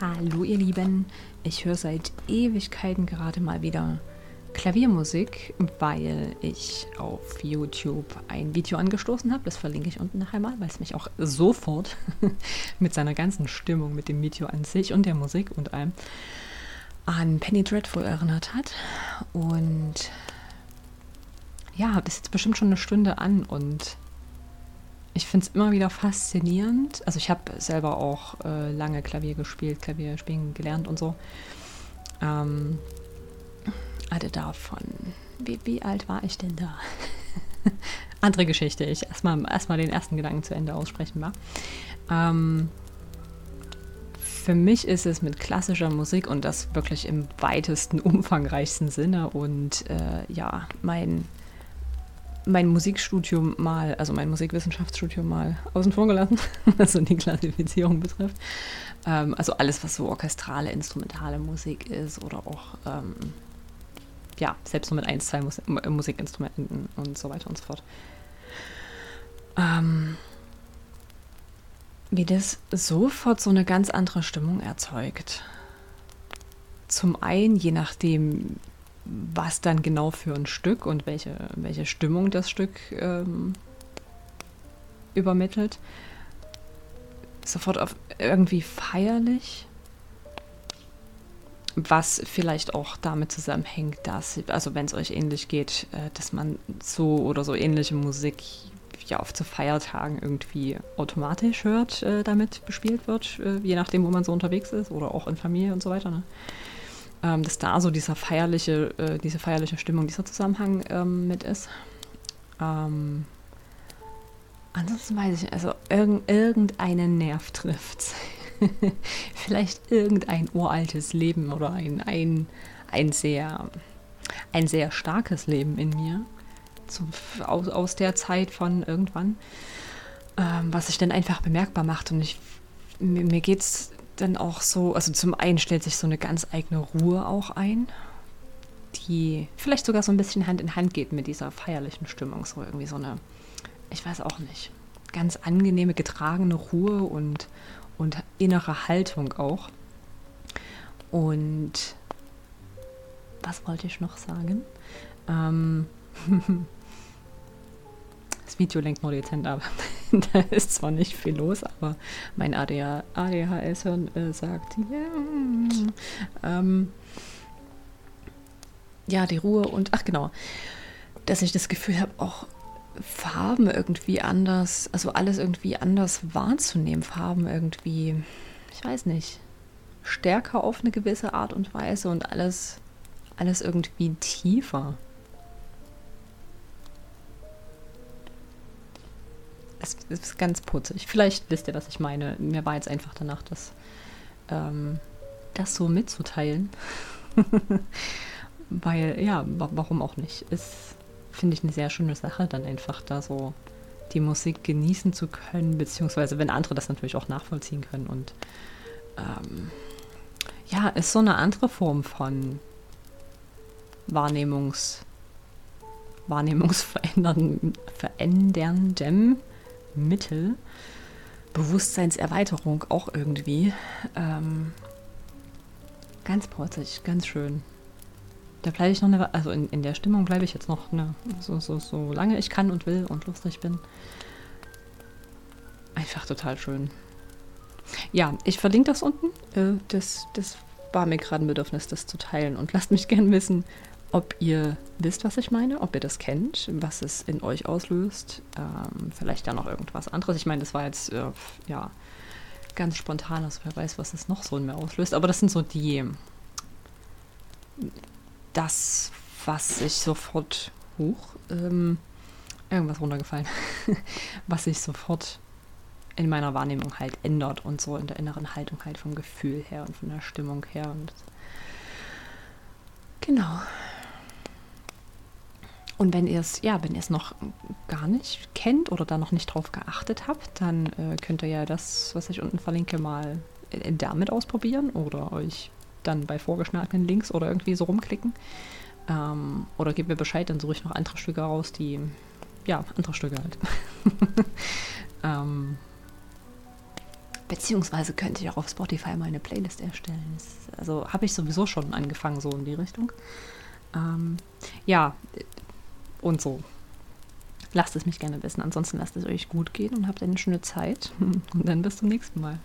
Hallo ihr Lieben, ich höre seit Ewigkeiten gerade mal wieder Klaviermusik, weil ich auf YouTube ein Video angestoßen habe. Das verlinke ich unten nachher mal, weil es mich auch sofort mit seiner ganzen Stimmung, mit dem Video an sich und der Musik und allem an Penny Dreadful erinnert hat. Und ja, das ist jetzt bestimmt schon eine Stunde an und ich finde es immer wieder faszinierend. Also ich habe selber auch äh, lange Klavier gespielt, Klavier spielen gelernt und so. Ähm, hatte davon, wie, wie alt war ich denn da? Andere Geschichte, ich erstmal erst mal den ersten Gedanken zu Ende aussprechen war. Ähm, für mich ist es mit klassischer Musik und das wirklich im weitesten, umfangreichsten Sinne und äh, ja, mein mein Musikstudium mal, also mein Musikwissenschaftsstudium mal außen vor gelassen, was so die Klassifizierung betrifft. Ähm, also alles, was so orchestrale, instrumentale Musik ist oder auch, ähm, ja, selbst nur mit ein, zwei Mus Musikinstrumenten und so weiter und so fort. Ähm, wie das sofort so eine ganz andere Stimmung erzeugt. Zum einen, je nachdem, was dann genau für ein Stück und welche, welche Stimmung das Stück ähm, übermittelt. Sofort auf irgendwie feierlich. Was vielleicht auch damit zusammenhängt, dass, also wenn es euch ähnlich geht, äh, dass man so oder so ähnliche Musik ja oft zu Feiertagen irgendwie automatisch hört, äh, damit bespielt wird, äh, je nachdem, wo man so unterwegs ist oder auch in Familie und so weiter. Ne? Ähm, dass da so dieser feierliche, äh, diese feierliche Stimmung, dieser Zusammenhang ähm, mit ist. Ähm, ansonsten weiß ich, also irg irgendeinen Nerv trifft Vielleicht irgendein uraltes Leben oder ein, ein, ein, sehr, ein sehr starkes Leben in mir. Zu, aus, aus der Zeit von irgendwann. Ähm, was sich dann einfach bemerkbar macht. Und ich, mir, mir geht es dann auch so, also zum einen stellt sich so eine ganz eigene Ruhe auch ein, die vielleicht sogar so ein bisschen Hand in Hand geht mit dieser feierlichen Stimmung. So irgendwie so eine, ich weiß auch nicht, ganz angenehme, getragene Ruhe und, und innere Haltung auch. Und was wollte ich noch sagen? Ähm, das Video lenkt nur dezent ab. da ist zwar nicht viel los, aber mein ADHS-Hirn äh, sagt, ja, ähm, ja, die Ruhe und, ach genau, dass ich das Gefühl habe, auch Farben irgendwie anders, also alles irgendwie anders wahrzunehmen, Farben irgendwie, ich weiß nicht, stärker auf eine gewisse Art und Weise und alles, alles irgendwie tiefer. Es ist ganz putzig. Vielleicht wisst ihr, was ich meine. Mir war jetzt einfach danach, das, ähm, das so mitzuteilen. Weil, ja, warum auch nicht? Ist, finde ich, eine sehr schöne Sache, dann einfach da so die Musik genießen zu können, beziehungsweise wenn andere das natürlich auch nachvollziehen können. Und ähm, ja, ist so eine andere Form von Wahrnehmungs, Wahrnehmungsveränderndem Mittel. Bewusstseinserweiterung auch irgendwie. Ähm, ganz putzig, ganz schön. Da bleibe ich noch eine, also in, in der Stimmung bleibe ich jetzt noch eine, so, so, so lange ich kann und will und lustig bin. Einfach total schön. Ja, ich verlinke das unten. Äh, das, das war mir gerade ein Bedürfnis, das zu teilen. Und lasst mich gerne wissen, ob ihr wisst, was ich meine, ob ihr das kennt, was es in euch auslöst. Ähm, vielleicht ja noch irgendwas anderes. Ich meine, das war jetzt äh, ja ganz spontan, also wer weiß, was es noch so in mir auslöst. Aber das sind so die, das, was sich sofort hoch, ähm, irgendwas runtergefallen, was sich sofort in meiner Wahrnehmung halt ändert und so in der inneren Haltung halt vom Gefühl her und von der Stimmung her und genau. Und wenn ihr es, ja, wenn ihr es noch gar nicht kennt oder da noch nicht drauf geachtet habt, dann äh, könnt ihr ja das, was ich unten verlinke, mal damit ausprobieren oder euch dann bei vorgeschlagenen Links oder irgendwie so rumklicken. Ähm, oder gebt mir Bescheid, dann suche ich noch andere Stücke raus, die, ja, andere Stücke halt. ähm, Beziehungsweise könnte ich auch auf Spotify mal eine Playlist erstellen. Das, also habe ich sowieso schon angefangen, so in die Richtung. Ähm, ja, und so. Lasst es mich gerne wissen. Ansonsten lasst es euch gut gehen und habt eine schöne Zeit. Und dann bis zum nächsten Mal.